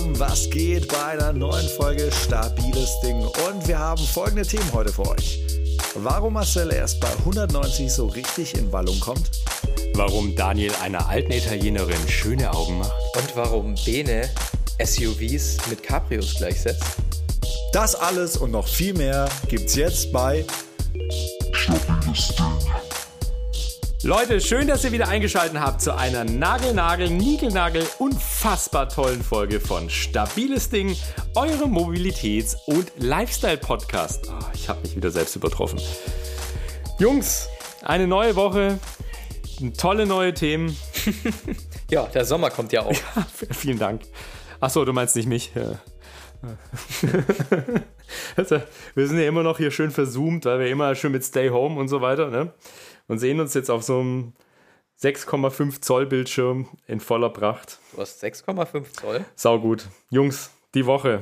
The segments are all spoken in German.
zusammen, was geht bei einer neuen Folge Stabiles Ding? Und wir haben folgende Themen heute für euch. Warum Marcel erst bei 190 so richtig in Wallung kommt? Warum Daniel einer alten Italienerin schöne Augen macht? Und warum Bene SUVs mit Cabrios gleichsetzt? Das alles und noch viel mehr gibt's jetzt bei Stabiles Ding. Leute, schön, dass ihr wieder eingeschaltet habt zu einer Nagelnagel, Nigelnagel, unfassbar tollen Folge von Stabiles Ding, eurem Mobilitäts- und Lifestyle-Podcast. Oh, ich habe mich wieder selbst übertroffen. Jungs, eine neue Woche, tolle neue Themen. Ja, der Sommer kommt ja auch. Ja, vielen Dank. Achso, du meinst nicht mich. Ja. Also, wir sind ja immer noch hier schön verzoomt, weil wir immer schön mit Stay Home und so weiter, ne? Und sehen uns jetzt auf so einem 6,5 Zoll Bildschirm in voller Pracht. Du hast 6,5 Zoll. Sau gut. Jungs, die Woche.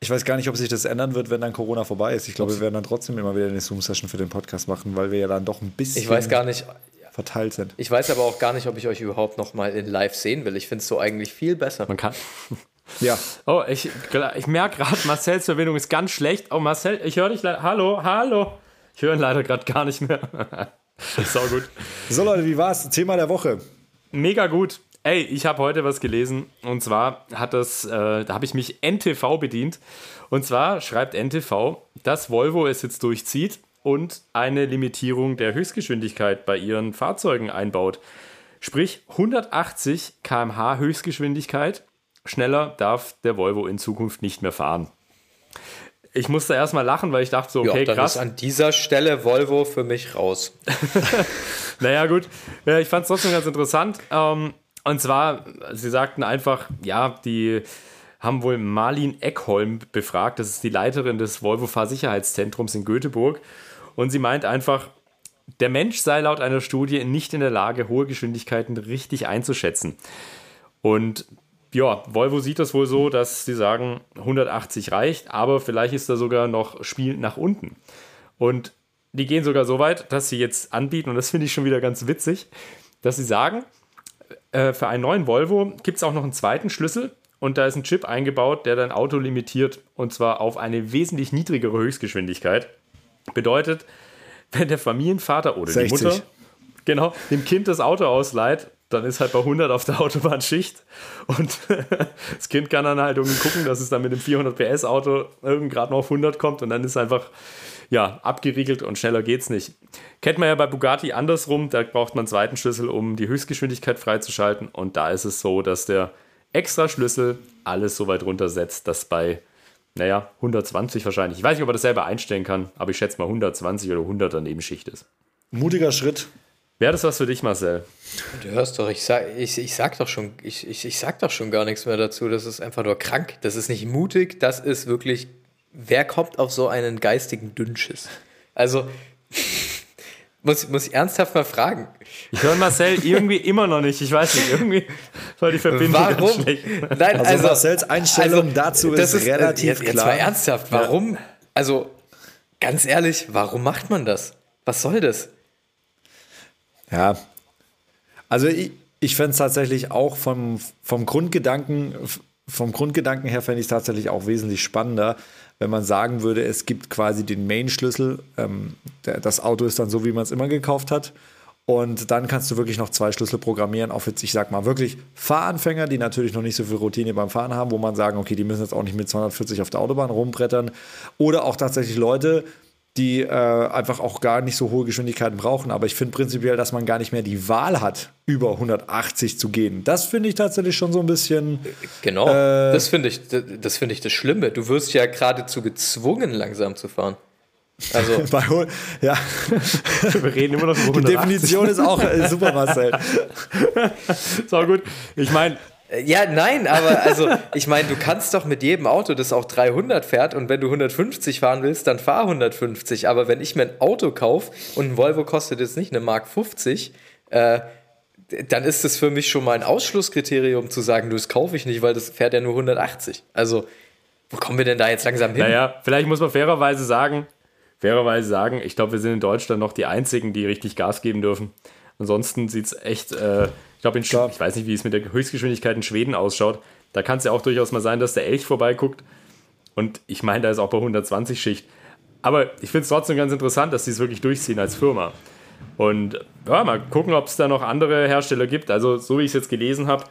Ich weiß gar nicht, ob sich das ändern wird, wenn dann Corona vorbei ist. Ich glaube, wir werden dann trotzdem immer wieder eine Zoom-Session für den Podcast machen, weil wir ja dann doch ein bisschen Ich weiß gar nicht. verteilt sind. Ich weiß aber auch gar nicht, ob ich euch überhaupt noch mal in live sehen will. Ich finde es so eigentlich viel besser. Man kann. Ja, Oh, ich, ich merke gerade, Marcells Verbindung ist ganz schlecht. Oh, Marcel, ich höre dich leider. Hallo, hallo. Ich höre ihn leider gerade gar nicht mehr. Sau gut. so Leute, wie war's? Thema der Woche. Mega gut. Ey, ich habe heute was gelesen und zwar hat das, äh, da habe ich mich NTV bedient. Und zwar schreibt NTV, dass Volvo es jetzt durchzieht und eine Limitierung der Höchstgeschwindigkeit bei ihren Fahrzeugen einbaut. Sprich 180 km/h Höchstgeschwindigkeit. Schneller darf der Volvo in Zukunft nicht mehr fahren. Ich musste erstmal lachen, weil ich dachte so, okay, ja, dann krass. ist an dieser Stelle Volvo für mich raus. Naja, gut. Ja, ich fand es trotzdem ganz interessant. Ähm, und zwar, sie sagten einfach, ja, die haben wohl Marlin Eckholm befragt. Das ist die Leiterin des Volvo Fahrsicherheitszentrums in Göteborg. Und sie meint einfach, der Mensch sei laut einer Studie nicht in der Lage, hohe Geschwindigkeiten richtig einzuschätzen. Und ja, Volvo sieht das wohl so, dass sie sagen, 180 reicht, aber vielleicht ist da sogar noch Spiel nach unten. Und die gehen sogar so weit, dass sie jetzt anbieten, und das finde ich schon wieder ganz witzig, dass sie sagen, äh, für einen neuen Volvo gibt es auch noch einen zweiten Schlüssel und da ist ein Chip eingebaut, der dein Auto limitiert und zwar auf eine wesentlich niedrigere Höchstgeschwindigkeit. Bedeutet, wenn der Familienvater oder 60. die Mutter genau dem Kind das Auto ausleiht, dann ist halt bei 100 auf der Autobahn Schicht und das Kind kann dann halt irgendwie gucken, dass es dann mit dem 400 PS Auto irgend gerade noch auf 100 kommt und dann ist einfach ja, abgeriegelt und schneller geht's nicht. Kennt man ja bei Bugatti andersrum, da braucht man einen zweiten Schlüssel, um die Höchstgeschwindigkeit freizuschalten und da ist es so, dass der extra Schlüssel alles so weit runtersetzt, dass bei, naja, 120 wahrscheinlich, ich weiß nicht, ob er das selber einstellen kann, aber ich schätze mal 120 oder 100 daneben Schicht ist. Mutiger Schritt. Wäre das was für dich, Marcel? Du hörst doch, ich sag, ich, ich sag doch schon, ich, ich, ich sag doch schon gar nichts mehr dazu. Das ist einfach nur krank. Das ist nicht mutig, das ist wirklich. Wer kommt auf so einen geistigen Dünnschiss? Also, muss, muss ich ernsthaft mal fragen. Ich höre Marcel irgendwie immer noch nicht, ich weiß nicht, irgendwie war die Verbindung ganz Warum? schlecht. Nein, Also, Marcel's Einstellung dazu das ist, relativ jetzt, Jetzt klar. mal ernsthaft, warum? Also, ganz ehrlich, warum macht man das? Was soll das? Ja. Also ich, ich fände es tatsächlich auch vom, vom Grundgedanken, vom Grundgedanken her fände ich es tatsächlich auch wesentlich spannender, wenn man sagen würde, es gibt quasi den Main-Schlüssel. Ähm, das Auto ist dann so, wie man es immer gekauft hat. Und dann kannst du wirklich noch zwei Schlüssel programmieren, auf jetzt, ich sag mal, wirklich Fahranfänger, die natürlich noch nicht so viel Routine beim Fahren haben, wo man sagen, okay, die müssen jetzt auch nicht mit 240 auf der Autobahn rumbrettern. Oder auch tatsächlich Leute, die äh, einfach auch gar nicht so hohe Geschwindigkeiten brauchen. Aber ich finde prinzipiell, dass man gar nicht mehr die Wahl hat, über 180 zu gehen. Das finde ich tatsächlich schon so ein bisschen. Genau, Äh, das finde ich, das finde ich das Schlimme. Du wirst ja geradezu gezwungen, langsam zu fahren. Also, Bei, ja, Wir reden immer noch über die 180. Definition ist auch äh, super, Marcel. So gut. Ich meine, ja, nein, aber also, ich meine, du kannst doch mit jedem Auto, das auch 300 fährt und wenn du 150 fahren willst, dann fahr 150. Aber wenn ich mir ein Auto kaufe und ein Volvo kostet jetzt nicht eine Mark 50, äh, dann ist das für mich schon mal ein Ausschlusskriterium zu sagen, du, das kaufe ich nicht, weil das fährt ja nur 180. Also, wo kommen wir denn da jetzt langsam hin? Naja, vielleicht muss man fairerweise sagen, fairerweise sagen, ich glaube, wir sind in Deutschland noch die einzigen, die richtig Gas geben dürfen. Ansonsten sieht es echt, äh, ich glaube, ich weiß nicht, wie es mit der Höchstgeschwindigkeit in Schweden ausschaut. Da kann es ja auch durchaus mal sein, dass der Elch vorbeiguckt. Und ich meine, da ist auch bei 120 Schicht. Aber ich finde es trotzdem ganz interessant, dass sie es wirklich durchziehen als Firma. Und ja, mal gucken, ob es da noch andere Hersteller gibt. Also, so wie ich es jetzt gelesen habe,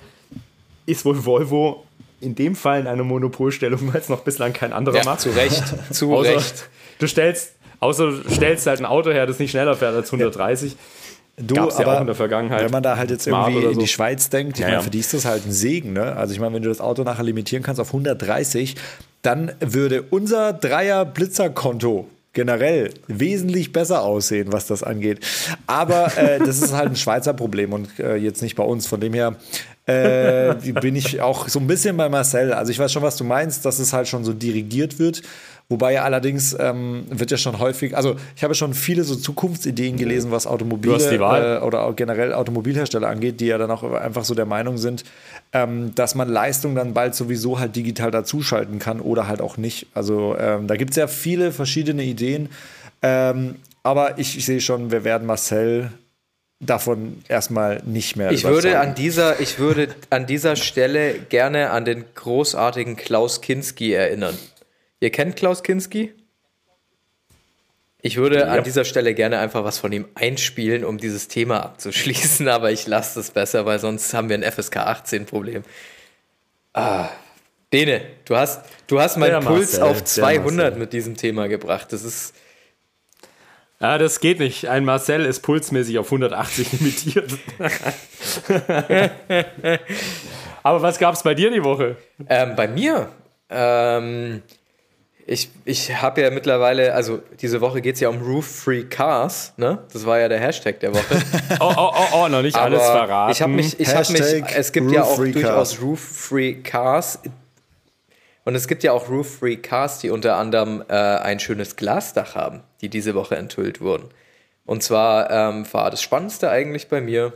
ist wohl Volvo in dem Fall in einer Monopolstellung, weil es noch bislang kein anderer Ja, macht. zu Recht, zu Außer, Recht. Du stellst, außer du stellst halt ein Auto her, das nicht schneller fährt als 130. Du, Gab's ja aber auch in der Vergangenheit. Wenn man da halt jetzt irgendwie oder in so. die Schweiz denkt, ich Ja, meine, für die ist das halt ein Segen, ne? Also ich meine, wenn du das Auto nachher limitieren kannst auf 130, dann würde unser Dreier-Blitzer-Konto generell wesentlich besser aussehen, was das angeht. Aber äh, das ist halt ein Schweizer Problem und äh, jetzt nicht bei uns. Von dem her äh, bin ich auch so ein bisschen bei Marcel. Also ich weiß schon, was du meinst, dass es halt schon so dirigiert wird. Wobei ja allerdings ähm, wird ja schon häufig, also ich habe schon viele so Zukunftsideen gelesen, was Automobile. Äh, oder auch generell Automobilhersteller angeht, die ja dann auch einfach so der Meinung sind, ähm, dass man Leistung dann bald sowieso halt digital dazuschalten kann oder halt auch nicht. Also ähm, da gibt es ja viele verschiedene Ideen. Ähm, aber ich, ich sehe schon, wir werden Marcel davon erstmal nicht mehr Ich würde, an dieser, ich würde an dieser Stelle gerne an den großartigen Klaus Kinski erinnern. Ihr kennt Klaus Kinski? Ich würde an dieser Stelle gerne einfach was von ihm einspielen, um dieses Thema abzuschließen, aber ich lasse das besser, weil sonst haben wir ein FSK 18 Problem. Ah, Bene, du hast, du hast meinen Puls Marcel, auf der 200 Marcel. mit diesem Thema gebracht. Das ist, Ja, das geht nicht. Ein Marcel ist pulsmäßig auf 180 limitiert. Aber was gab es bei dir die Woche? Ähm, bei mir, ähm, ich, ich habe ja mittlerweile, also diese Woche geht es ja um Roof-Free Cars, ne? Das war ja der Hashtag der Woche. Oh, oh, oh, oh, noch nicht alles Aber verraten. Ich habe mich, ich habe mich, Hashtag es gibt ja auch durchaus Cars. Roof-Free Cars. Und es gibt ja auch Roof-Free Cars, die unter anderem äh, ein schönes Glasdach haben, die diese Woche enthüllt wurden. Und zwar ähm, war das Spannendste eigentlich bei mir,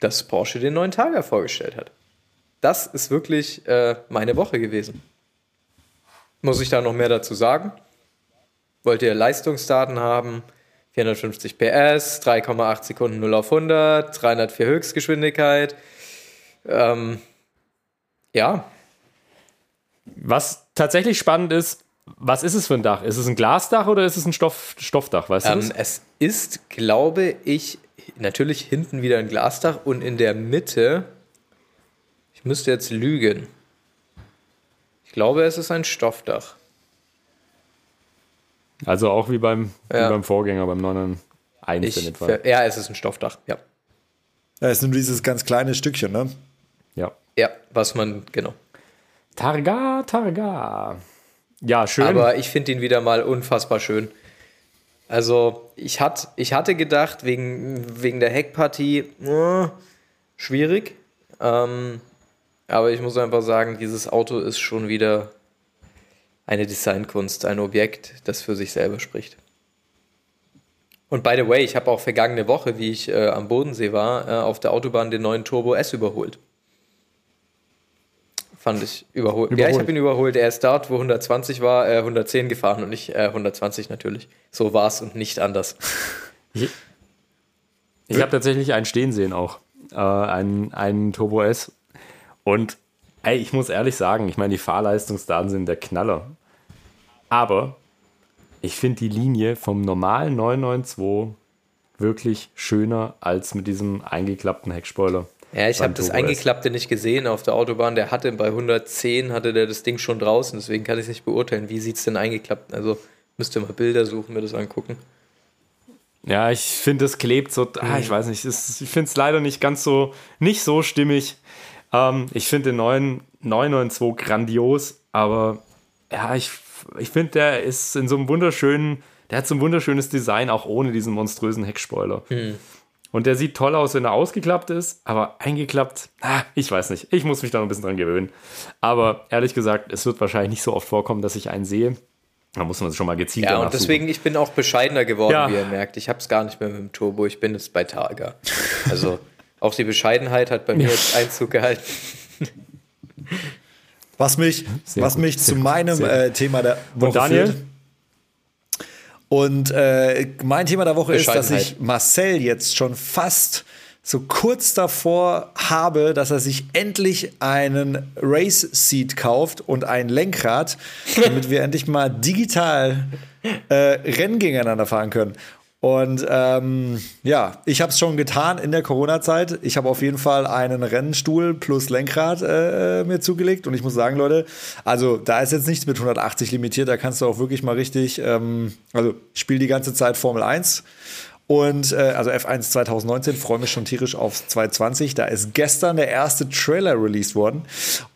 dass Porsche den neuen Targa vorgestellt hat. Das ist wirklich äh, meine Woche gewesen. Muss ich da noch mehr dazu sagen? Wollt ihr Leistungsdaten haben? 450 PS, 3,8 Sekunden 0 auf 100, 304 Höchstgeschwindigkeit. Ähm, ja, Was tatsächlich spannend ist, was ist es für ein Dach? Ist es ein Glasdach oder ist es ein Stoff, Stoffdach? Weißt du ähm, das? es ist, glaube ich, natürlich hinten wieder ein Glasdach und in der Mitte, ich müsste jetzt lügen. Ich glaube, es ist ein Stoffdach. Also auch wie beim, Ja. wie beim Vorgänger, beim 991 in etwa. ja, es ist ein Stoffdach, ja. Ja, es ist nur dieses ganz kleine Stückchen, ne? Ja. Ja, was man, genau. Targa, Targa. Ja, schön. Aber ich finde ihn wieder mal unfassbar schön. Also, ich, hat, ich hatte gedacht, wegen, wegen der Heckpartie, äh, schwierig. Ähm, aber ich muss einfach sagen, dieses Auto ist schon wieder eine Designkunst, ein Objekt, das für sich selber spricht. Und by the way, ich habe auch vergangene Woche, wie ich äh, am Bodensee war, äh, auf der Autobahn den neuen Turbo S überholt. Fand ich überholt. Ja, ich Überholt. habe ihn überholt. Er ist dort, wo 120 war, äh, 110 gefahren und nicht äh, 120 natürlich. So war es und nicht anders. Ich habe tatsächlich einen stehen sehen auch. Äh, einen, einen Turbo S. Und ey, ich muss ehrlich sagen, ich meine, die Fahrleistungsdaten sind der Knaller. Aber ich finde die Linie vom normalen 992 wirklich schöner als mit diesem eingeklappten Heckspoiler. Ja, ich habe das. Eingeklappte nicht gesehen auf der Autobahn. Der hatte bei 110 hatte der das Ding schon draußen, deswegen kann ich es nicht beurteilen. Wie sieht es denn eingeklappt? Also müsst ihr mal Bilder suchen, mir das angucken. Ja, ich finde, es klebt so. Ah, ich weiß nicht, ich finde es leider nicht ganz so, nicht so stimmig. Ähm, ich finde den neuen 992 grandios, aber ja, ich, ich finde, der ist in so einem wunderschönen, der hat so ein wunderschönes Design, auch ohne diesen monströsen Heckspoiler. Und der sieht toll aus, wenn er ausgeklappt ist, aber eingeklappt, ah, ich weiß nicht. Ich muss mich da noch ein bisschen dran gewöhnen. Aber ehrlich gesagt, es wird wahrscheinlich nicht so oft vorkommen, dass ich einen sehe. Da muss man schon mal gezielt Ja, und suchen. deswegen, ich bin auch bescheidener geworden, Ja. wie ihr merkt. Ich habe es gar nicht mehr mit dem Turbo, ich bin jetzt bei Targa. Also auch die Bescheidenheit hat bei mir jetzt Einzug gehalten. Was mich, Sehr was gut, mich zu gut, meinem äh, Thema der Woche Daniel? führt. Und äh, mein Thema der Woche ist, dass ich Marcel jetzt schon fast so kurz davor habe, dass er sich endlich einen Race Seat kauft und ein Lenkrad, damit wir endlich mal digital äh, Rennen gegeneinander fahren können. Und ähm, ja, ich habe es schon getan in der Corona-Zeit. Ich habe auf jeden Fall einen Rennstuhl plus Lenkrad äh, mir zugelegt. Und ich muss sagen, Leute, also da ist jetzt nichts mit 180 limitiert. Da kannst du auch wirklich mal richtig, ähm, also ich spiele die ganze Zeit Formel 1 und äh, also F1 2019, freue mich schon tierisch auf 2020. Da ist gestern der erste Trailer released worden.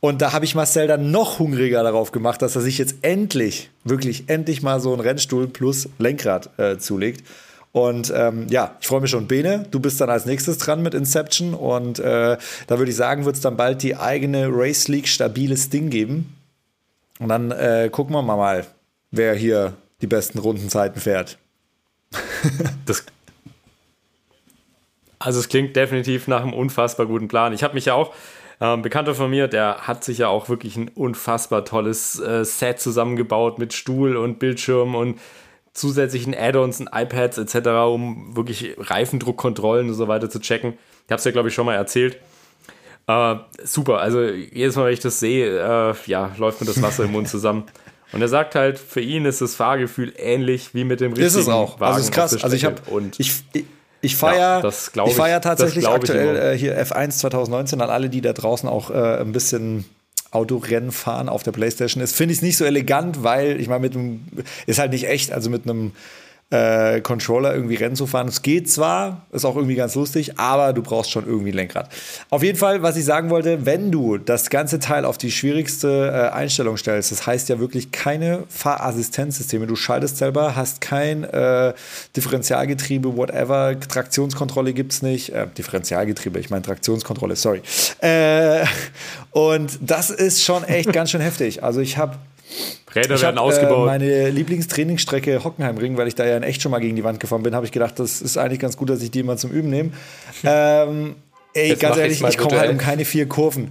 Und da habe ich Marcel dann noch hungriger darauf gemacht, dass er sich jetzt endlich, wirklich endlich mal so einen Rennstuhl plus Lenkrad äh, zulegt. Und ähm, ja, ich freue mich schon. Bene, du bist dann als nächstes dran mit Inception. Und äh, da würde ich sagen, wird es dann bald die eigene Race League stabiles Ding geben. Und dann äh, gucken wir mal, wer hier die besten Rundenzeiten fährt. das also es klingt definitiv nach einem unfassbar guten Plan. Ich habe mich ja auch, äh, Bekannter von mir, der hat sich ja auch wirklich ein unfassbar tolles äh, Set zusammengebaut mit Stuhl und Bildschirm und zusätzlichen Add-ons und iPads etc., um wirklich Reifendruckkontrollen und so weiter zu checken. Ich habe es ja, glaube ich, schon mal erzählt. Äh, super, also jedes Mal, wenn ich das sehe, äh, ja, läuft mir das Wasser im Mund zusammen. Und er sagt halt, für ihn ist das Fahrgefühl ähnlich wie mit dem richtigen Ist es auch. Wagen also ist krass. Also ich habe ich, ich feiere Ja, das glaub ich feier ich- tatsächlich ich aktuell äh, hier F1 2019 an alle, die da draußen auch äh, ein bisschen Autorennen fahren auf der Playstation ist. Finde ich es nicht so elegant, weil ich meine, mit einem ist halt nicht echt, also mit einem äh, Controller irgendwie Rennen zu fahren. Es geht zwar, ist auch irgendwie ganz lustig, aber du brauchst schon irgendwie ein Lenkrad. Auf jeden Fall, was ich sagen wollte, wenn du das ganze Teil auf die schwierigste äh, Einstellung stellst, das heißt ja wirklich keine Fahrassistenzsysteme, du schaltest selber, hast kein äh, Differentialgetriebe, whatever, Traktionskontrolle gibt's nicht, äh, Differentialgetriebe, ich meine Traktionskontrolle, sorry. Äh, und das ist schon echt ganz schön heftig. Also ich habe Räder ich werden habe äh, ausgebaut. meine Lieblingstrainingsstrecke Hockenheimring, weil ich da ja in echt schon mal gegen die Wand gefahren bin, habe ich gedacht, das ist eigentlich ganz gut, dass ich die mal zum Üben nehme. Ähm, ey, Jetzt ganz ehrlich, ich komme halt um keine vier Kurven.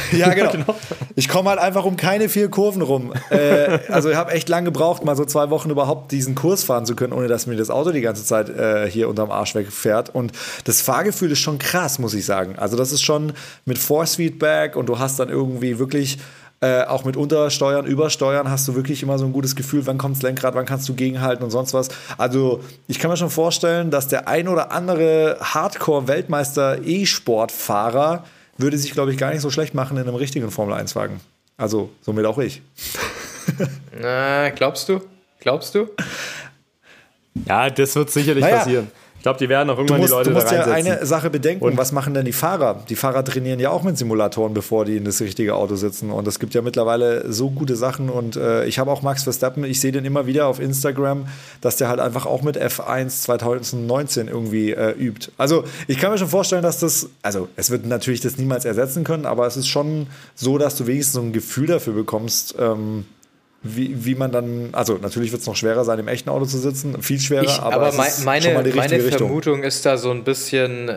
ja, genau. Ich komme halt einfach um keine vier Kurven rum. Äh, also ich habe echt lange gebraucht, mal so zwei Wochen überhaupt diesen Kurs fahren zu können, ohne dass mir das Auto die ganze Zeit äh, hier unterm Arsch wegfährt. Und das Fahrgefühl ist schon krass, muss ich sagen. Also das ist schon mit Force Feedback und du hast dann irgendwie wirklich äh, auch mit Untersteuern, Übersteuern hast du wirklich immer so ein gutes Gefühl, wann kommt das Lenkrad, wann kannst du gegenhalten und sonst was. Also ich kann mir schon vorstellen, dass der ein oder andere Hardcore-Weltmeister E-Sport-Fahrer würde sich, glaube ich, gar nicht so schlecht machen in einem richtigen Formel-1-Wagen. Also somit auch ich. Na, glaubst du? Glaubst du? ja, das wird sicherlich Naja. passieren. Ich glaube, die werden auch irgendwann musst, die Leute du musst ja eine Sache bedenken, Und- was machen denn die Fahrer? Die Fahrer trainieren ja auch mit Simulatoren, bevor die in das richtige Auto sitzen. Und es gibt ja mittlerweile so gute Sachen. Und äh, ich habe auch Max Verstappen, ich sehe den immer wieder auf Instagram, dass der halt einfach auch mit F1 2019 irgendwie äh, übt. Also ich kann mir schon vorstellen, dass das, also es wird natürlich das niemals ersetzen können, aber es ist schon so, dass du wenigstens so ein Gefühl dafür bekommst, ähm, wie, wie man dann, also natürlich wird es noch schwerer sein, im echten Auto zu sitzen, viel schwerer, Ich, aber, aber es mei- ist meine, schon mal die meine richtige Richtung. Vermutung ist da so ein bisschen,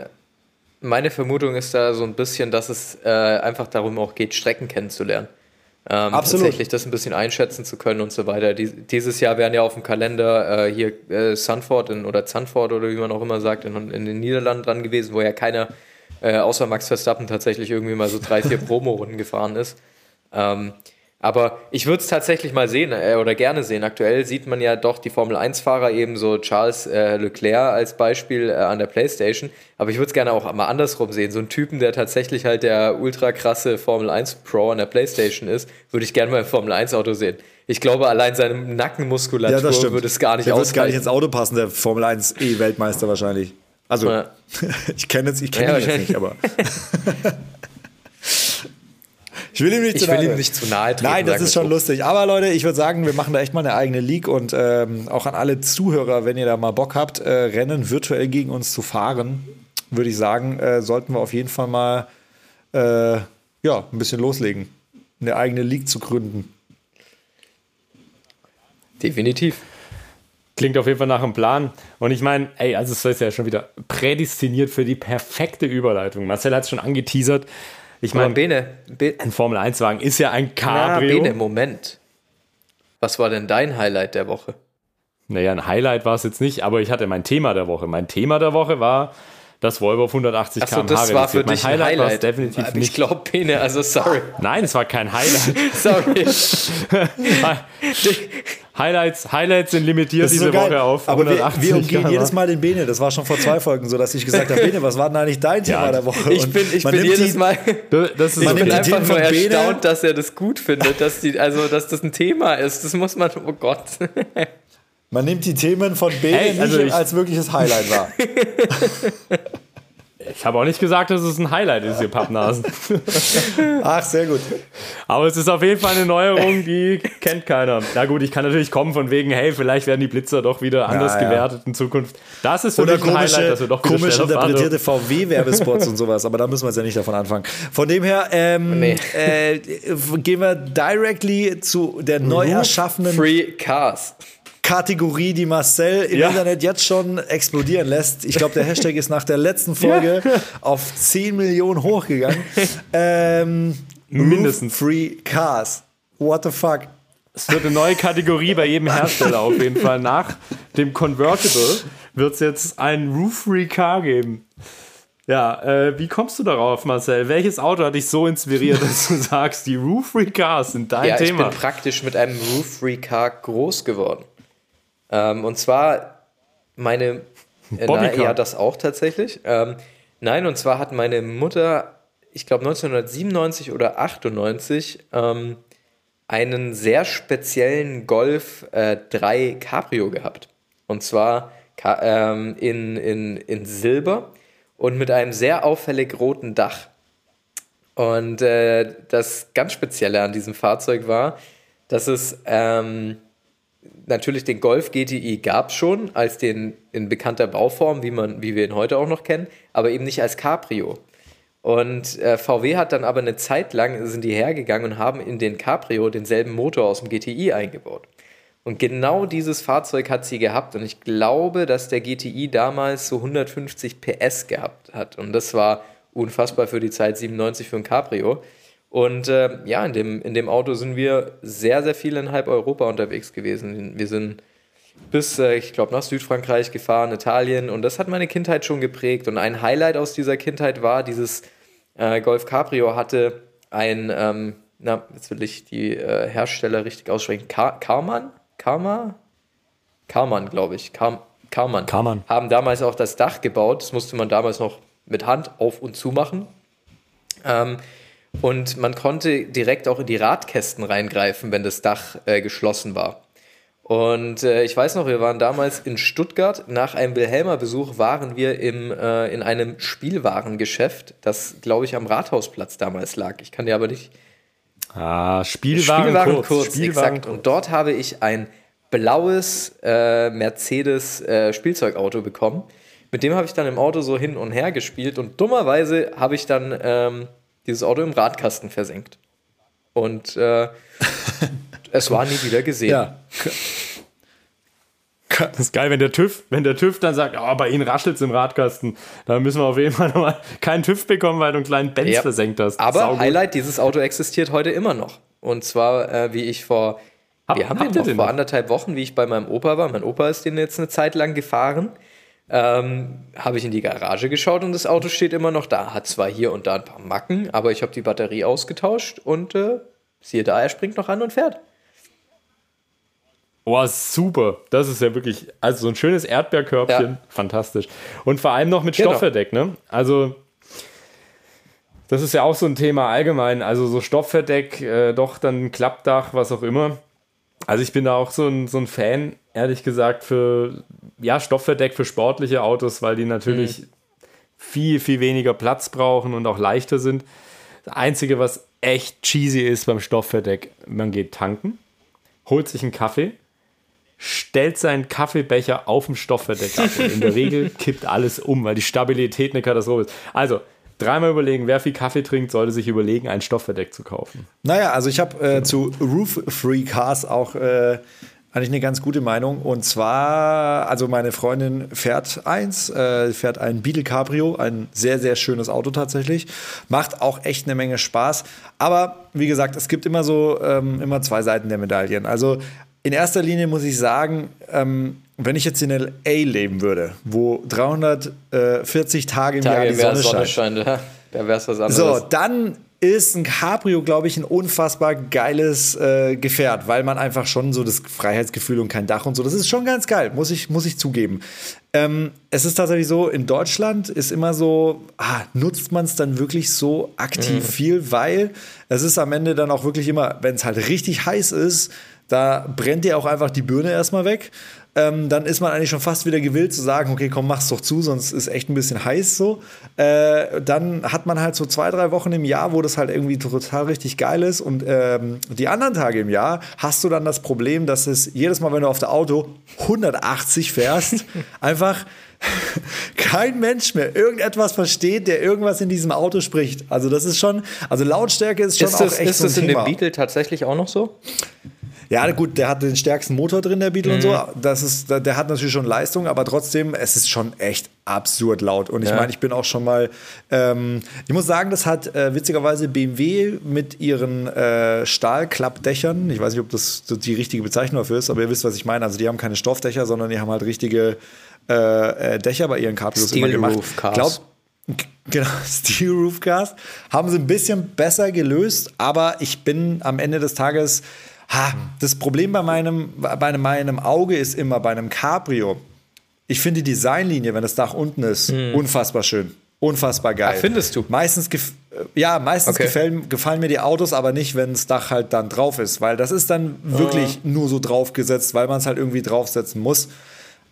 meine Vermutung ist da so ein bisschen, dass es äh, einfach darum auch geht, Strecken kennenzulernen. Ähm, Absolut. Tatsächlich das ein bisschen einschätzen zu können und so weiter. Dies, dieses Jahr werden ja auf dem Kalender äh, hier äh, Sanford in, oder Zandvoort oder wie man auch immer sagt, in, in den Niederlanden dran gewesen, wo ja keiner äh, außer Max Verstappen tatsächlich irgendwie mal so drei, vier Promo-Runden gefahren ist. Ähm, aber ich würde es tatsächlich mal sehen äh, oder gerne sehen. Aktuell sieht man ja doch die Formel 1-Fahrer eben so Charles äh, Leclerc als Beispiel äh, an der Playstation. Aber ich würde es gerne auch mal andersrum sehen. So einen Typen, der tatsächlich halt der ultra krasse Formel 1 Pro an der Playstation ist, würde ich gerne mal im Formel 1 Auto sehen. Ich glaube, allein seine Nackenmuskulatur Ja, würde es gar nicht der wird gar nicht ausreichen. ins Auto passen, der Formel 1 E-Weltmeister wahrscheinlich. Also, Ja. ich kenne jetzt, ich kenne Ja, ihn jetzt nicht, aber. ich will ihm nicht Ich zu will nahe ihm nicht zu nahe treten, Nein, das ist schon so. lustig. Aber Leute, ich würde sagen, wir machen da echt mal eine eigene League und ähm, auch an alle Zuhörer, wenn ihr da mal Bock habt, äh, Rennen virtuell gegen uns zu fahren, würde ich sagen, äh, sollten wir auf jeden Fall mal äh, ja, ein bisschen loslegen. Eine eigene League zu gründen. Definitiv. Klingt auf jeden Fall nach einem Plan. Und ich meine, ey, also es ist ja schon wieder prädestiniert für die perfekte Überleitung. Marcel hat es schon angeteasert. Ich meine, Bene, Be ein Formel-1-Wagen ist ja ein na, Cabrio. Bene, Moment. Was war denn dein Highlight der Woche? Naja, ein Highlight war es jetzt nicht, aber ich hatte mein Thema der Woche. Mein Thema der Woche war, das Volvo auf 180 Achso, km/h das war für reduziert. dich mein ein Highlight, Highlight. definitiv nicht. Ich glaube, Pene, also sorry. Nein, es war kein Highlight. sorry. Highlights, Highlights sind limitiert Das ist diese so. Woche auf Aber wir, 180 wir umgehen jedes Mal den Bene. Das war schon vor zwei Folgen so, dass ich gesagt habe, Bene, was war denn eigentlich dein Thema Ja, der Woche? Ich bin, ich bin jedes die, Mal. Das ist Ich Man bin einfach nur von Bene. erstaunt, dass er das gut findet, dass, die, also, dass das ein Thema ist. Das muss man, oh Gott. Man nimmt die Themen von Bene Ey, also nicht als wirkliches Highlight wahr. Ich habe auch nicht gesagt, dass es ein Highlight ist, ihr Pappnasen. Ach, sehr gut. Aber es ist auf jeden Fall eine Neuerung, die kennt keiner. Na gut, ich kann natürlich kommen von wegen, hey, vielleicht werden die Blitzer doch wieder anders ja. gewertet in Zukunft. Das ist für Oder mich ein Highlight, komische, dass wir doch wieder komisch interpretierte VW-Werbespots und sowas. Aber da müssen wir jetzt ja nicht davon anfangen. Von dem her ähm, Nee. äh, gehen wir directly zu der neu erschaffenen Free Cars. Kategorie, die Marcel im Ja. Internet jetzt schon explodieren lässt. Ich glaube, der Hashtag ist nach der letzten Folge auf 10 Millionen hochgegangen. Ähm, Mindestens. Free Cars. What the fuck? Es wird eine neue Kategorie bei jedem Hersteller auf jeden Fall. Nach dem Convertible wird es jetzt ein Roof-Free Car geben. Ja, äh, wie kommst du darauf, Marcel? Welches Auto hat dich so inspiriert, dass du sagst, die Roof-Free Cars sind dein Ja, ich Thema? bin praktisch mit einem Roof-Free Car groß geworden. Ähm, und zwar meine. Äh, na, ja, das auch tatsächlich. Ähm, nein, und zwar hat meine Mutter, ich glaube 1997 oder 98, ähm, einen sehr speziellen Golf äh, 3 Cabrio gehabt. Und zwar ähm, in, in, in Silber und mit einem sehr auffällig roten Dach. Und äh, das ganz Spezielle an diesem Fahrzeug war, dass es ähm, natürlich den Golf GTI gab schon als den in bekannter Bauform, wie, man, wie wir ihn heute auch noch kennen, aber eben nicht als Cabrio. Und äh, VW hat dann aber eine Zeit lang sind die hergegangen und haben in den Cabrio denselben Motor aus dem GTI eingebaut. Und genau dieses Fahrzeug hat sie gehabt und ich glaube, dass der GTI damals so 150 PS gehabt hat und das war unfassbar für die Zeit 97 für ein Cabrio. Und äh, ja, in dem, in dem Auto sind wir sehr, sehr viel in halb Europa unterwegs gewesen. Wir sind bis, äh, ich glaube, nach Südfrankreich gefahren, Italien und das hat meine Kindheit schon geprägt. Und ein Highlight aus dieser Kindheit war, dieses äh, Golf Cabrio hatte ein, ähm, na, jetzt will ich die äh, Hersteller richtig aussprechen, Kar Karman? Karma? Karman, glaube ich. Kar Karman. Karmann. Haben damals auch das Dach gebaut. Das musste man damals noch mit Hand auf und zu machen. Ähm, und man konnte direkt auch in die Radkästen reingreifen, wenn das Dach äh, geschlossen war. Und äh, ich weiß noch, wir waren damals in Stuttgart. Nach einem Wilhelmer-Besuch waren wir im, äh, in einem Spielwarengeschäft, das, glaube ich, am Rathausplatz damals lag. Ich kann dir aber nicht. Ah, Spielwaren kurz. kurz, Spielwagen exakt. Und dort habe ich ein blaues äh, Mercedes äh, Spielzeugauto bekommen. Mit dem habe ich dann im Auto so hin und her gespielt und dummerweise habe ich dann ähm, dieses Auto im Radkasten versenkt. Und äh, es war nie wieder gesehen. Ja. Das ist geil, wenn der TÜV, wenn der TÜV dann sagt, oh, bei Ihnen raschelt es im Radkasten, dann müssen wir auf jeden Fall nochmal keinen TÜV bekommen, weil du einen kleinen Benz Ja. versenkt hast. Aber Saugut. Highlight, dieses Auto existiert heute immer noch. Und zwar, äh, wie ich vor, Hab- wir haben habt den noch vor noch? anderthalb Wochen, wie ich bei meinem Opa war. Mein Opa ist den jetzt eine Zeit lang gefahren. Ähm, habe ich in die Garage geschaut und das Auto steht immer noch da. Hat zwar hier und da ein paar Macken, aber ich habe die Batterie ausgetauscht und äh, siehe da, er springt noch an und fährt. Boah, super. Das ist ja wirklich, also so ein schönes Erdbeerkörbchen, Ja. fantastisch. Und vor allem noch mit Genau. Stoffverdeck, ne? Also, das ist ja auch so ein Thema allgemein. Also so Stoffverdeck, äh, doch dann Klappdach, was auch immer. Also ich bin da auch so ein, so ein Fan, ehrlich gesagt, für ja, Stoffverdeck für sportliche Autos, weil die natürlich Mhm. viel, viel weniger Platz brauchen und auch leichter sind. Das Einzige, was echt cheesy ist beim Stoffverdeck, man geht tanken, holt sich einen Kaffee, stellt seinen Kaffeebecher auf dem Stoffverdeck ab und in der Regel kippt alles um, weil die Stabilität eine Katastrophe ist. Also, dreimal überlegen, wer viel Kaffee trinkt, sollte sich überlegen, ein Stoffverdeck zu kaufen. Naja, also ich habe äh, zu Roof-Free Cars auch äh, eigentlich eine ganz gute Meinung. Und zwar, also meine Freundin fährt eins, äh, fährt ein Beetle Cabrio, ein sehr, sehr schönes Auto tatsächlich. Macht auch echt eine Menge Spaß. Aber wie gesagt, es gibt immer so ähm, immer zwei Seiten der Medaillen. Also in erster Linie muss ich sagen, ähm, wenn ich jetzt in LA leben würde, wo 340 Tage im Tage Jahr die Jahr Sonne, scheint, scheint, ja. da wäre es was anderes. so, dann ist ein Cabrio, glaube ich, ein unfassbar geiles äh, Gefährt, weil man einfach schon so das Freiheitsgefühl und kein Dach und so, das ist schon ganz geil, muss ich, muss ich zugeben. Ähm, es ist tatsächlich so, in Deutschland ist immer so, ah, nutzt man es dann wirklich so aktiv viel, weil es ist am Ende dann auch wirklich immer, wenn es halt richtig heiß ist, da brennt dir auch einfach die Birne erstmal weg. Ähm, dann ist man eigentlich schon fast wieder gewillt zu sagen, okay, komm, mach's doch zu, sonst ist echt ein bisschen heiß so. Äh, dann hat man halt so zwei, drei Wochen im Jahr, wo das halt irgendwie total richtig geil ist. Und ähm, die anderen Tage im Jahr hast du dann das Problem, dass es jedes Mal, wenn du auf der Auto 180 fährst, einfach kein Mensch mehr irgendetwas versteht, der irgendwas in diesem Auto spricht. Also das ist schon, also Lautstärke ist schon ist auch das, echt ist so ein das in Thema. dem Beetle tatsächlich auch noch so? Ja, gut, der hat den stärksten Motor drin, der Beetle und Mhm. so. Das ist, der hat natürlich schon Leistung, aber trotzdem, es ist schon echt absurd laut. Und ich Ja. meine, ich bin auch schon mal, ähm, ich muss sagen, das hat äh, witzigerweise BMW mit ihren äh, Stahlklappdächern, ich weiß nicht, ob das die richtige Bezeichnung dafür ist, aber ihr wisst, was ich meine. Also die haben keine Stoffdächer, sondern die haben halt richtige äh, äh, Dächer bei ihren Cabrios immer Steel gemacht. Roof Cars. Glaub, Genau, Steel Roof Cast. Haben sie ein bisschen besser gelöst, aber ich bin am Ende des Tages. Ha, das Problem bei meinem, bei meinem Auge ist immer bei einem Cabrio. Ich finde die Designlinie, wenn das Dach unten ist, unfassbar schön. Unfassbar geil. Ah, findest du? Meistens, äh, ja, meistens Okay. gefallen, gefallen mir die Autos, aber nicht, wenn das Dach halt dann drauf ist, weil das ist dann wirklich nur so draufgesetzt, weil man es halt irgendwie draufsetzen muss.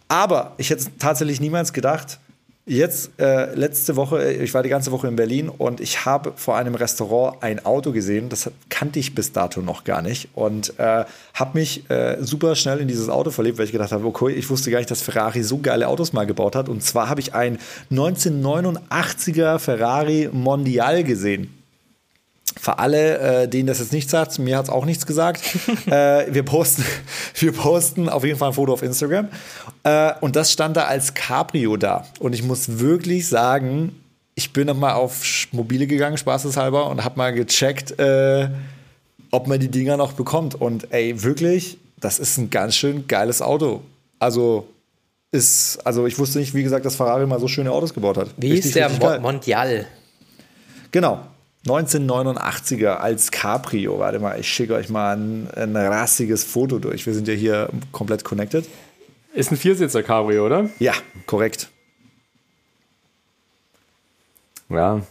Aber ich hätte tatsächlich niemals gedacht, jetzt äh, letzte Woche, ich war die ganze Woche in Berlin und ich habe vor einem Restaurant ein Auto gesehen, das kannte ich bis dato noch gar nicht und äh, habe mich äh, super schnell in dieses Auto verliebt, weil ich gedacht habe, okay, ich wusste gar nicht, dass Ferrari so geile Autos mal gebaut hat und zwar habe ich ein 1989er Ferrari Mondial gesehen. Für alle, äh, denen das jetzt nichts sagt, mir hat es auch nichts gesagt. äh, wir, posten, wir posten auf jeden Fall ein Foto auf Instagram. Äh, und das stand da als Cabrio da. Und ich muss wirklich sagen, ich bin nochmal auf Mobile gegangen, spaßeshalber, und habe mal gecheckt, äh, ob man die Dinger noch bekommt. Und ey, wirklich, das ist ein ganz schön geiles Auto. Also, ist, also ich wusste nicht, wie gesagt, dass Ferrari mal so schöne Autos gebaut hat. Wie Richtig, ist der Mo geil. Mondial? Genau. 1989er als Cabrio. Warte mal, ich schicke euch mal ein, ein rassiges Foto durch. Wir sind ja hier komplett connected. Ist ein Viersitzer Cabrio, oder? Ja, korrekt. Ja.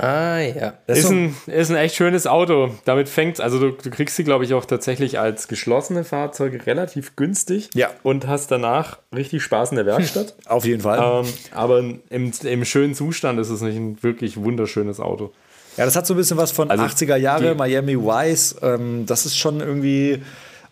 Ah ja. Ist so- ein, ist ein echt schönes Auto. Damit fängt also du, du kriegst sie, glaube ich, auch tatsächlich als geschlossene Fahrzeuge relativ günstig. Ja. Und hast danach richtig Spaß in der Werkstatt. auf jeden Fall. ähm, aber im, im schönen Zustand ist es nicht ein wirklich wunderschönes Auto. Ja, das hat so ein bisschen was von Also 80er Jahre, Miami Vice. Ähm, das ist schon irgendwie.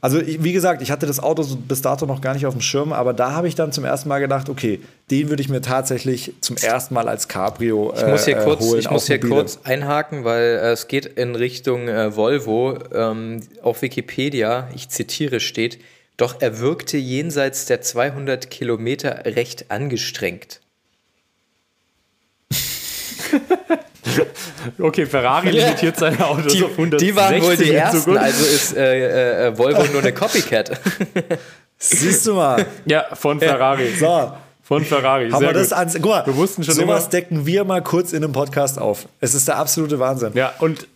Also, ich, wie gesagt, ich hatte das Auto so bis dato noch gar nicht auf dem Schirm, aber da habe ich dann zum ersten Mal gedacht, okay, den würde ich mir tatsächlich zum ersten Mal als Cabrio äh, Ich muss hier äh, kurz, holen. ich muss hier kurz einhaken, weil äh, es geht in Richtung äh, Volvo. Ähm, auf Wikipedia, ich zitiere, steht, doch er wirkte jenseits der 200 Kilometer recht angestrengt. Okay, Ferrari limitiert seine Autos Die, auf 160 die waren wohl die ersten, Zukunft. also ist äh, äh, Volvo nur eine Copycat. Siehst du mal. Ja, von Ferrari. So, Von Ferrari. haben Sehr wir das gut. an. Guck mal, Wir wussten schon sowas immer- decken wir mal kurz in einem Podcast auf. Es ist der absolute Wahnsinn. Ja, und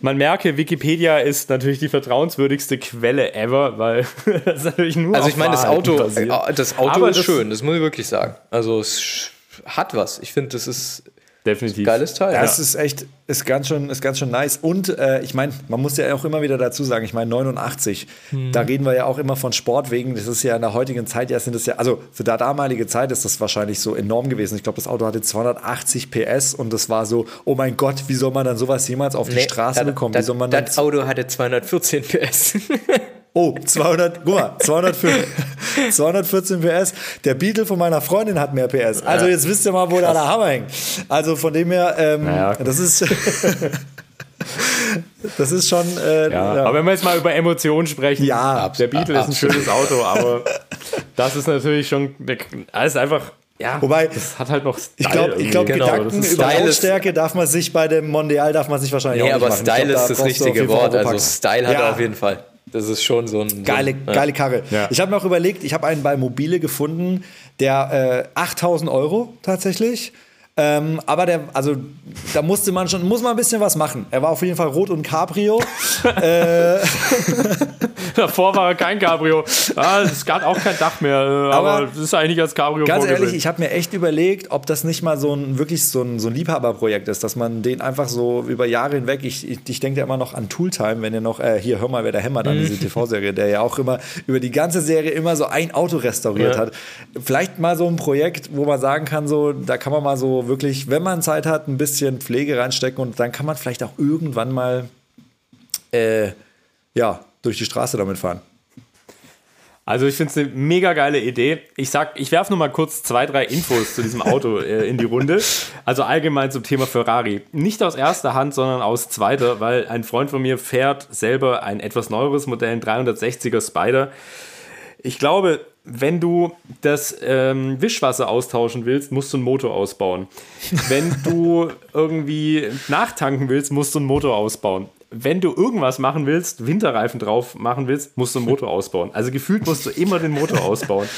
man merke, Wikipedia ist natürlich die vertrauenswürdigste Quelle ever, weil das ist natürlich nur Also auf ich meine, das Auto, basiert. äh, das Auto Aber ist das- schön, das muss ich wirklich sagen. Also es hat was. Ich finde, das ist Definitiv. geiles Teil. Ja, es ist echt, ist ganz schön, ist ganz schön nice. Und äh, ich meine, man muss ja auch immer wieder dazu sagen, ich meine 89, Mhm. da reden wir ja auch immer von Sport wegen, das ist ja in der heutigen Zeit, ja sind das ja, also für der damalige Zeit ist das wahrscheinlich so enorm gewesen. Ich glaube, das Auto hatte 280 PS und das war so, oh mein Gott, wie soll man dann sowas jemals auf die Nee, Straße das- bekommen? Wie das, soll man dann das Auto hatte 214 PS. Oh, 200, guck mal, 205, 214 PS. Der Beetle von meiner Freundin hat mehr PS. Also jetzt wisst ihr mal, wo da der Hammer hängt. Also von dem her, ähm, Naja. das ist, das ist schon, äh, Ja, ja. aber wenn wir jetzt mal über Emotionen sprechen, Ja, der Beetle ist ein schönes Auto, aber das ist natürlich schon, ist einfach, ja, Wobei, das hat halt noch Style ich glaube, ich glaub. Genau, Gedanken über Lautstärke darf man sich bei dem Mondial darf man sich wahrscheinlich Nee, auch nicht aber machen. Style glaub, da ist das richtige Wort. Also. Style hat Ja. er auf jeden Fall. Das ist schon so ein. Geile, so geile Karre. Ja. Ich habe mir auch überlegt, ich habe einen bei Mobile gefunden, der äh, 8000 Euro tatsächlich. Ähm, aber der, also da musste man schon, muss man ein bisschen was machen. Er war auf jeden Fall rot und Cabrio. Davor war er kein Cabrio. Ah, es gab auch kein Dach mehr, äh, aber, es ist eigentlich als Cabrio Ganz vorgesehen. ehrlich, ich habe mir echt überlegt, ob das nicht mal so ein wirklich so ein, so ein Liebhaberprojekt ist, dass man den einfach so über Jahre hinweg, ich, ich, ich denke ja immer noch an Tooltime, wenn ihr noch, äh, hier, hör mal, wer da hämmert an diese TV-Serie, der ja auch immer über die ganze Serie immer so ein Auto restauriert Ja. hat. Vielleicht mal so ein Projekt, wo man sagen kann, so, da kann man mal so wirklich, wenn man Zeit hat, ein bisschen Pflege reinstecken und dann kann man vielleicht auch irgendwann mal, äh, ja, durch die Straße damit fahren. Also ich finde es eine mega geile Idee. Ich sag, ich werfe nur mal kurz zwei, drei Infos zu diesem Auto äh, in die Runde. Also allgemein zum Thema Ferrari. Nicht aus erster Hand, sondern aus zweiter, weil ein Freund von mir fährt selber ein etwas neueres Modell, ein 360er Spider. Ich glaube, wenn du das ähm, Wischwasser austauschen willst, musst du einen Motor ausbauen. Wenn du irgendwie nachtanken willst, musst du einen Motor ausbauen. Wenn du irgendwas machen willst, Winterreifen drauf machen willst, musst du einen Motor ausbauen. Also gefühlt musst du immer den Motor ausbauen.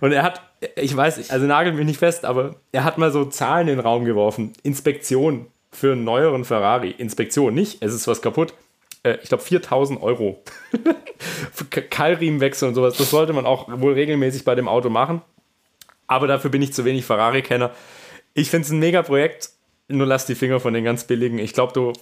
Und er hat, ich weiß, also nagelt mich nicht fest, aber er hat mal so Zahlen in den Raum geworfen. Inspektion für einen neueren Ferrari. Inspektion nicht, es ist was kaputt. Äh, ich glaube 4000 Euro. Keilriemenwechsel und sowas. Das sollte man auch wohl regelmäßig bei dem Auto machen. Aber dafür bin ich zu wenig Ferrari-Kenner. Ich finde es ein mega Projekt. Nur lass die Finger von den ganz billigen. Ich glaube, du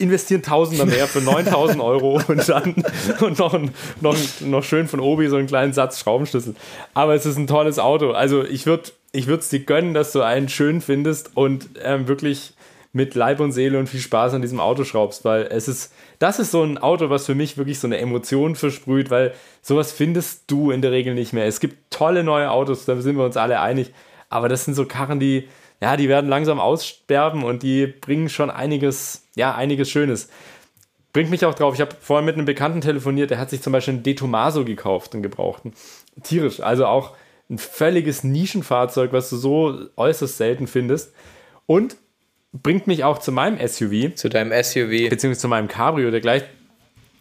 investieren Tausender mehr für 9000 Euro und dann und noch, ein, noch, noch schön von Obi so einen kleinen Satz Schraubenschlüssel. Aber es ist ein tolles Auto. Also ich würde ich es dir gönnen, dass du einen schön findest und ähm, wirklich mit Leib und Seele und viel Spaß an diesem Auto schraubst, weil es ist, das ist so ein Auto, was für mich wirklich so eine Emotion versprüht, weil sowas findest du in der Regel nicht mehr. Es gibt tolle neue Autos, da sind wir uns alle einig, aber das sind so Karren, die, ja, die werden langsam aussterben und die bringen schon einiges, ja, einiges Schönes. Bringt mich auch drauf, ich habe vorhin mit einem Bekannten telefoniert, der hat sich zum Beispiel einen De Tomaso gekauft, einen gebrauchten. Tierisch, also auch ein völliges Nischenfahrzeug, was du so äußerst selten findest. Und bringt mich auch zu meinem SUV, Zu deinem SUV. beziehungsweise zu meinem Cabrio, der gleich,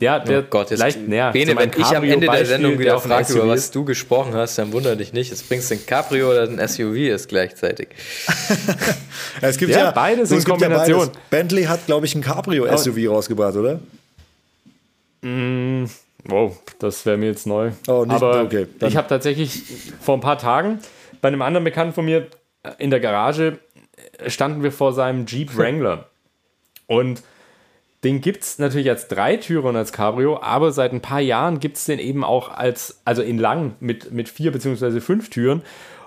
der, der Oh Gott, jetzt, leicht näher. Bene, wenn ich am Ende der Sendung der wieder frage, über was du gesprochen hast, dann wundere dich nicht. Jetzt bringst du ein Cabrio oder ein SUV ist gleichzeitig. Es gibt Ja, beides in gibt ja Kombination. beides. Bentley hat, glaube ich, ein Cabrio-SUV rausgebracht, oder? Wow, das wäre mir jetzt neu. Oh, nicht- Aber okay, dann- ich habe tatsächlich vor ein paar Tagen bei einem anderen Bekannten von mir äh, in der Garage äh, standen wir vor seinem Jeep Wrangler. Und den gibt es natürlich als Dreitürer und als Cabrio, aber seit ein paar Jahren gibt es den eben auch als, also in lang mit, mit vier beziehungsweise fünf Türen.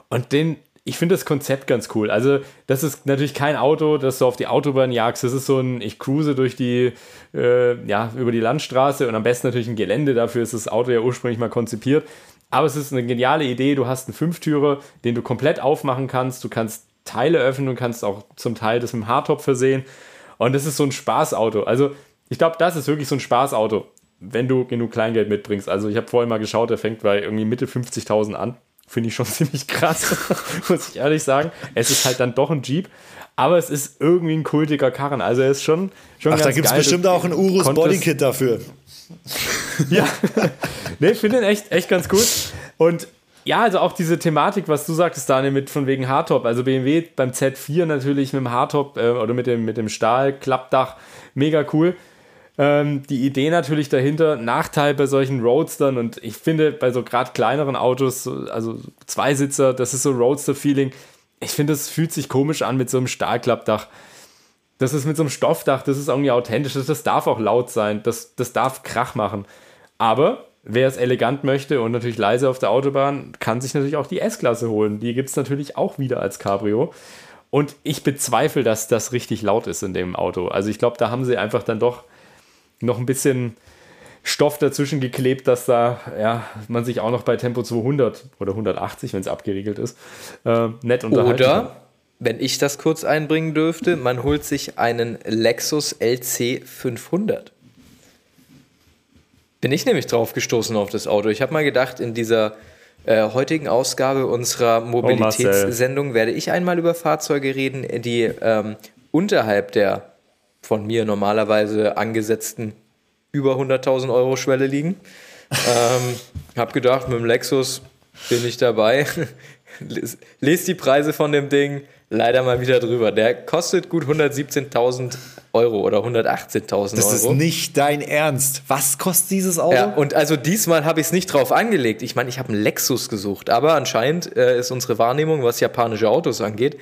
Und den, ich finde das Konzept ganz cool. Also, das ist natürlich kein Auto, das du auf die Autobahn jagst. Das ist so ein, ich cruise durch die, äh, ja, über die Landstraße und am besten natürlich ein Gelände. Dafür ist das Auto ja ursprünglich mal konzipiert. Aber es ist eine geniale Idee. Du hast einen Fünftürer, den du komplett aufmachen kannst. Du kannst Teile öffnen und kannst auch zum Teil das mit dem Hardtop versehen. Und das ist so ein Spaßauto. Also, ich glaube, das ist wirklich so ein Spaßauto, wenn du genug Kleingeld mitbringst. Also, ich habe vorhin mal geschaut, der fängt bei irgendwie Mitte 50.000 an. Finde ich schon ziemlich krass, muss ich ehrlich sagen. Es ist halt dann doch ein Jeep, aber es ist irgendwie ein kultiger Karren. Also, er ist schon, schon Ach, da gibt es bestimmt auch ein Urus konntest- Bodykit dafür. ja. nee, ich finde den echt, echt ganz gut. Und ja, also auch diese Thematik, was du sagtest, Daniel, mit von wegen Hardtop. Also BMW beim Z4 natürlich mit dem Hardtop äh, oder mit dem, mit dem Stahlklappdach, mega cool. Ähm, die Idee natürlich dahinter, Nachteil bei solchen Roadstern und ich finde bei so gerade kleineren Autos, so- also Zweisitzer, das ist so Roadster-Feeling. Ich finde, es fühlt sich komisch an mit so einem Stahlklappdach. Das ist mit so einem Stoffdach, das ist irgendwie authentisch, das, das darf auch laut sein, das, das darf Krach machen. Aber wer es elegant möchte und natürlich leise auf der Autobahn, kann sich natürlich auch die S-Klasse holen. Die gibt es natürlich auch wieder als Cabrio. Und ich bezweifle, dass das richtig laut ist in dem Auto. Also ich glaube, da haben sie einfach dann doch noch ein bisschen Stoff dazwischen geklebt, dass da ja, man sich auch noch bei Tempo 200 oder 180, wenn es abgeriegelt ist, äh, nett unterhalten kann. Oder, wenn ich das kurz einbringen dürfte, man holt sich einen Lexus LC 500. Bin ich nämlich drauf gestoßen auf das Auto. Ich habe mal gedacht, in dieser äh, heutigen Ausgabe unserer Mobilitätssendung werde ich einmal über Fahrzeuge reden, die ähm, unterhalb der von mir normalerweise angesetzten über 100.000 Euro Schwelle liegen. ähm, hab gedacht, mit dem Lexus bin ich dabei. Les- Lest die Preise von dem Ding leider mal wieder drüber. Der kostet gut 117.000 Euro oder 118.000 Das ist Euro. nicht dein Ernst. Was kostet dieses Auto? Ja, und also diesmal habe ich es nicht drauf angelegt. Ich meine, ich habe einen Lexus gesucht, aber anscheinend äh, ist unsere Wahrnehmung, was japanische Autos angeht,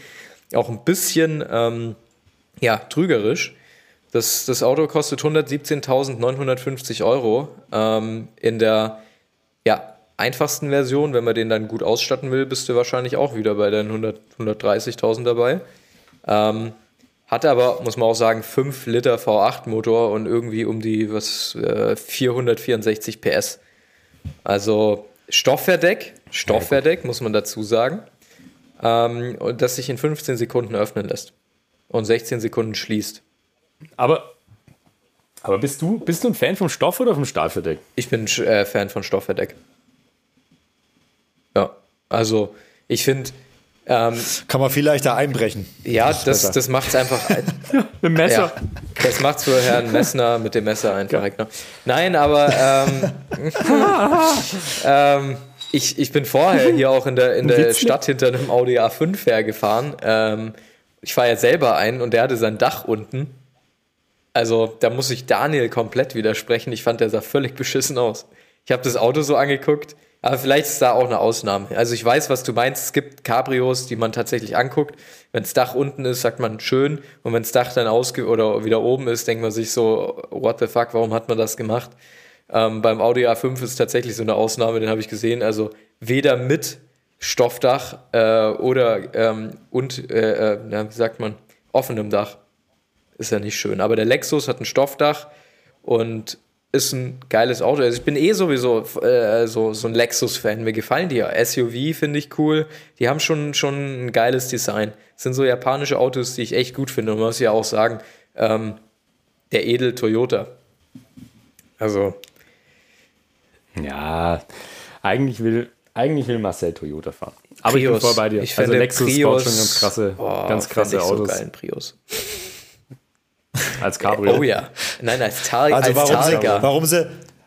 auch ein bisschen ähm, ja, trügerisch. Das, das Auto kostet 117.950 Euro ähm, in der ja, einfachsten Version. Wenn man den dann gut ausstatten will, bist du wahrscheinlich auch wieder bei den 100 130.000 dabei. Ähm, hat aber, muss man auch sagen, 5 Liter V8-Motor und irgendwie um die was, äh, 464 PS. Also Stoffverdeck, Stoffverdeck, muss man dazu sagen. Ähm, das sich in 15 Sekunden öffnen lässt. Und 16 Sekunden schließt. Aber, aber bist, du, bist du ein Fan vom Stoff oder vom Stahlverdeck? Ich bin äh, Fan von Stoffverdeck. Ja, also ich finde, ähm, Kann man viel leichter einbrechen. ja, das, das macht es einfach. Mit Messer. Ja, das macht's für Herrn Messner mit dem Messer einfach. Ne? Nein, aber ähm, ähm, ich, ich bin vorher hier auch in der, in der. Stadt hinter einem Audi A5 hergefahren. Ähm, ich fahre ja selber ein und der hatte sein Dach unten. Also da muss ich Daniel komplett widersprechen. Ich fand, der sah völlig beschissen aus. Ich habe das Auto so angeguckt, aber vielleicht ist da auch eine Ausnahme. Also ich weiß, was du meinst. Es gibt Cabrios, die man tatsächlich anguckt. Wenn das Dach unten ist, sagt man schön. Und wenn das Dach dann ausge oder wieder oben ist, denkt man sich so, what the fuck, warum hat man das gemacht? Ähm, beim Audi A5 ist tatsächlich so eine Ausnahme, den habe ich gesehen. Also weder mit Stoffdach äh, oder ähm, und, äh, äh, wie sagt man, offenem Dach ist ja nicht schön. Aber der Lexus hat ein Stoffdach und ist ein geiles Auto. Also ich bin eh sowieso äh, so, so ein Lexus-Fan. Mir gefallen die ja. SUV finde ich cool. Die haben schon, schon ein geiles Design. Das sind so japanische Autos, die ich echt gut finde. Und man muss ja auch sagen, ähm, der Edel Toyota. Also, Ja, eigentlich will, eigentlich will Marcel Toyota fahren. Aber ich bin Prius. voll bei dir. Ich also finde Lexus Prius, baut schon ganz krasse, boah, ganz krasse ich so Autos geil, ein Prius. Als Cabrio. Oh ja. Nein, als, Tar Also als warum sie, Targa. warum, sie,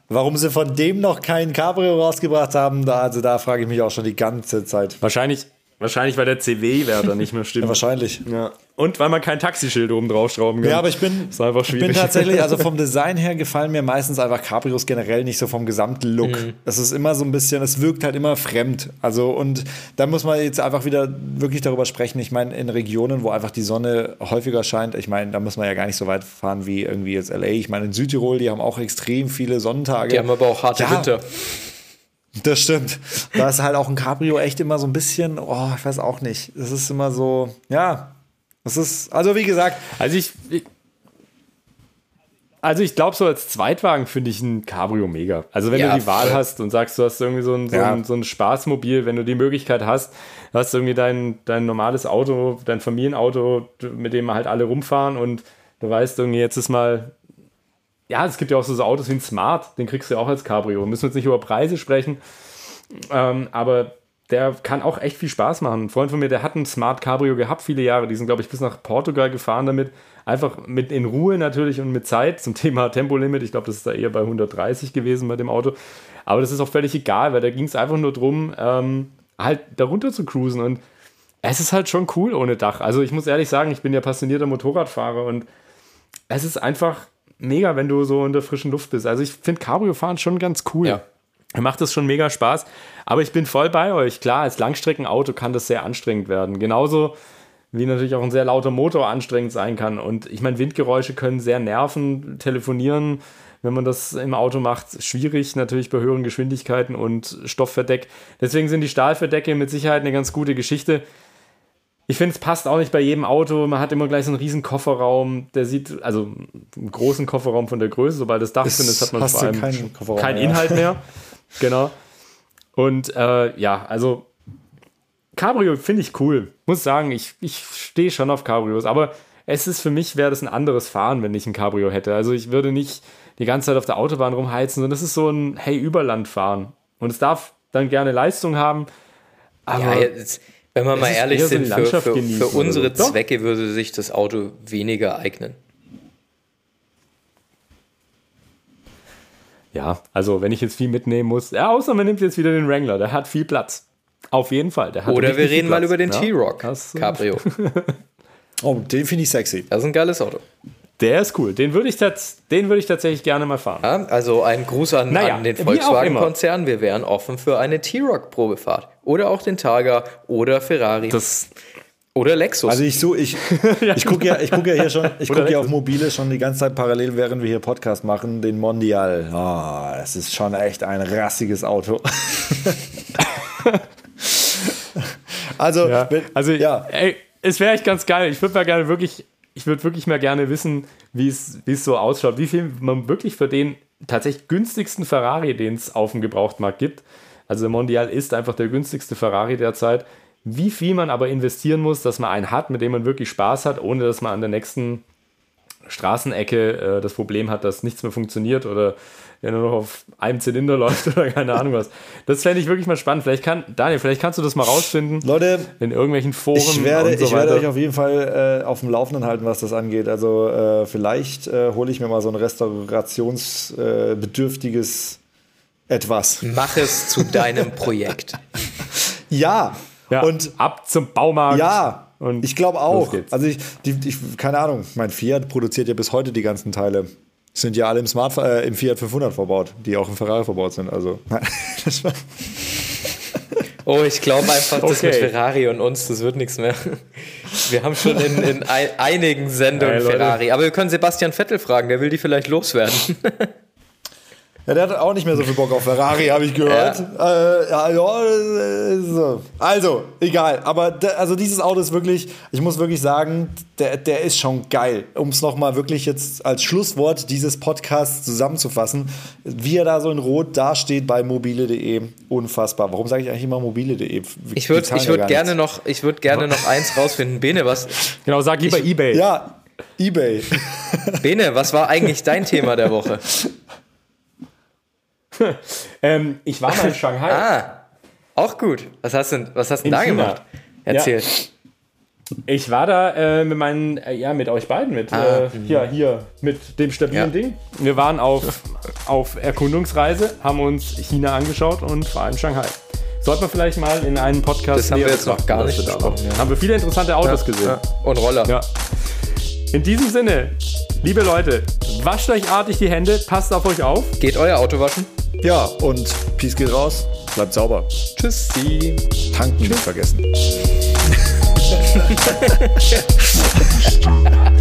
warum sie von dem noch kein Cabrio rausgebracht haben, da, also da frage ich mich auch schon die ganze Zeit. Wahrscheinlich, wahrscheinlich, weil der CW-Wert nicht mehr stimmt. Ja, wahrscheinlich. Ja. Und weil man kein Taxischild oben draufschrauben kann. Ja, aber ich bin, ist einfach ich schwierig. bin tatsächlich, also vom Design her gefallen mir meistens einfach Cabrios generell nicht so vom gesamten Look. Mhm. Es ist immer so ein bisschen, es wirkt halt immer fremd. Also und da muss man jetzt einfach wieder wirklich darüber sprechen. Ich meine, in Regionen, wo einfach die Sonne häufiger scheint, ich meine, da muss man ja gar nicht so weit fahren wie irgendwie jetzt LA. Ich meine, in Südtirol, die haben auch extrem viele Sonnentage. Die haben aber auch harte Ja. Winter. Das stimmt. Da ist halt auch ein Cabrio echt immer so ein bisschen, oh, ich weiß auch nicht. Das ist immer so, ja. Das ist, also wie gesagt, Also ich, ich also ich glaube, so als Zweitwagen finde ich ein Cabrio mega. Also wenn Ja, du die Wahl voll. hast und sagst, du hast irgendwie so ein, so, Ja. ein, so ein Spaßmobil, wenn du die Möglichkeit hast, du hast irgendwie dein, dein normales Auto, dein Familienauto, mit dem halt alle rumfahren und du weißt irgendwie, jetzt ist mal ja, es gibt ja auch so, Autos wie ein Smart, den kriegst du ja auch als Cabrio. Müssen wir jetzt nicht über Preise sprechen, ähm, aber der kann auch echt viel Spaß machen. Ein Freund von mir, der hat ein Smart Cabrio gehabt, viele Jahre. Die sind, glaube ich, bis nach Portugal gefahren damit. Einfach mit in Ruhe natürlich und mit Zeit zum Thema Tempolimit. Ich glaube, das ist da eher bei 130 gewesen bei dem Auto. Aber das ist auch völlig egal, weil da ging es einfach nur drum, ähm, halt darunter zu cruisen. Und es ist halt schon cool ohne Dach. Also ich muss ehrlich sagen, ich bin ja passionierter Motorradfahrer und es ist einfach mega, wenn du so in der frischen Luft bist. Also ich finde Cabrio-Fahren schon ganz cool. Ja. Macht das schon mega Spaß. Aber ich bin voll bei euch. Klar, als Langstreckenauto kann das sehr anstrengend werden. Genauso wie natürlich auch ein sehr lauter Motor anstrengend sein kann. Und ich meine, Windgeräusche können sehr nerven, telefonieren, wenn man das im Auto macht, schwierig, natürlich bei höheren Geschwindigkeiten und Stoffverdeck. Deswegen sind die Stahlverdecke mit Sicherheit eine ganz gute Geschichte. Ich finde, es passt auch nicht bei jedem Auto. Man hat immer gleich so einen riesen Kofferraum. Der sieht, also einen großen Kofferraum von der Größe. Sobald das Dach Ist- drin ist, hat man vor allem keinen Kofferraum keinen mehr. Inhalt mehr. genau. Und äh, ja, also Cabrio finde ich cool. Muss sagen, ich, ich stehe schon auf Cabrios. Aber es ist für mich, wäre das ein anderes Fahren, wenn ich ein Cabrio hätte. Also ich würde nicht die ganze Zeit auf der Autobahn rumheizen, sondern das ist so ein Hey, Überland fahren. Und es darf dann gerne Leistung haben. Aber Ja, jetzt, wenn wir mal ehrlich eher so sind, für, für, genießen für unsere so. Doch. Zwecke würde sich das Auto weniger eignen. ja, also wenn ich jetzt viel mitnehmen muss, ja, außer man nimmt jetzt wieder den Wrangler, der hat viel Platz. Auf jeden Fall. Der hat Oder wir reden mal über den Ja, T-Rock das, äh, Cabrio. Oh, den finde ich sexy. Das ist ein geiles Auto. Der ist cool. Den würde ich, den würde ich tatsächlich gerne mal fahren. Ja, also ein Gruß an, Naja, an den Volkswagen-Konzern. Wir wären offen für eine T-Rock-Probefahrt. Oder auch den Targa oder Ferrari. Das, oder Lexus. Also ich so, ich, ich gucke ja, ich gucke ja hier schon, ich gucke ja auf mobile schon die ganze Zeit parallel, während wir hier Podcast machen, den Mondial. Ah, das ist schon echt ein rassiges Auto. also, ja, wenn, also ja, ey, es wäre echt ganz geil. Ich würde mal gerne wirklich, ich würde wirklich mal gerne wissen, wie es so ausschaut, wie viel man wirklich für den tatsächlich günstigsten Ferrari, den es auf dem Gebrauchtmarkt gibt. Also der Mondial ist einfach der günstigste Ferrari derzeit. Wie viel man aber investieren muss, dass man einen hat, mit dem man wirklich Spaß hat, ohne dass man an der nächsten Straßenecke äh, das Problem hat, dass nichts mehr funktioniert oder der nur noch auf einem Zylinder läuft oder keine Ahnung was. Das fände ich wirklich mal spannend. Vielleicht kann, Daniel, vielleicht kannst du das mal rausfinden Leute, in irgendwelchen Foren ich werde, und so ich werde weiter. euch auf jeden Fall äh, auf dem Laufenden halten, was das angeht. Also äh, vielleicht äh, hole ich mir mal so ein restaurationsbedürftiges etwas. Mach es zu deinem Projekt. Ja, ja, und ab zum Baumarkt. Ja, Und ich glaube auch. Also ich, die, ich, keine Ahnung, mein Fiat produziert ja bis heute die ganzen Teile. Sind ja alle im Smart, äh, im Fiat 500 verbaut, die auch im Ferrari verbaut sind. Also das war, Oh, ich glaube einfach, das Okay. mit Ferrari und uns, das wird nichts mehr. Wir haben schon in, in ein, einigen Sendungen Ey, Leute. Ferrari. Aber wir können Sebastian Vettel fragen, der will die vielleicht loswerden. ja, der hat auch nicht mehr so viel Bock auf Ferrari, habe ich gehört. Äh, ja, ja, äh, so. Also, egal. Aber also dieses Auto ist wirklich, ich muss wirklich sagen, der, der ist schon geil. Um es nochmal wirklich jetzt als Schlusswort dieses Podcasts zusammenzufassen, wie er da so in Rot dasteht bei mobile.de, unfassbar. Warum sage ich eigentlich immer mobile.de? Ich würde ich ja würd gerne, nichts. noch, ich würd gerne noch eins rausfinden. Bene was, Genau, sag lieber Ebay. Ja, Ebay. Bene, was war eigentlich dein Thema der Woche? Ähm, ich war mal in Shanghai. Ah, auch gut. Was hast du denn, was hast denn In da China. gemacht? Erzähl. Ich war da äh, mit meinen, äh, ja, mit euch beiden, mit, Ah, äh, ja, hier, mit dem stabilen Ja. Ding. Wir waren auf, auf Erkundungsreise, haben uns China angeschaut und waren in Shanghai. Sollte man vielleicht mal in einen Podcast Das haben wir jetzt noch gar nicht besprochen, ja. Haben wir viele interessante Autos gesehen. Ja. Und Roller. Ja. In diesem Sinne, liebe Leute, wascht euch artig die Hände, passt auf euch auf. Geht euer Auto waschen? Ja, und Peace geht raus. Bleibt sauber. Tschüssi. Tanken nicht vergessen.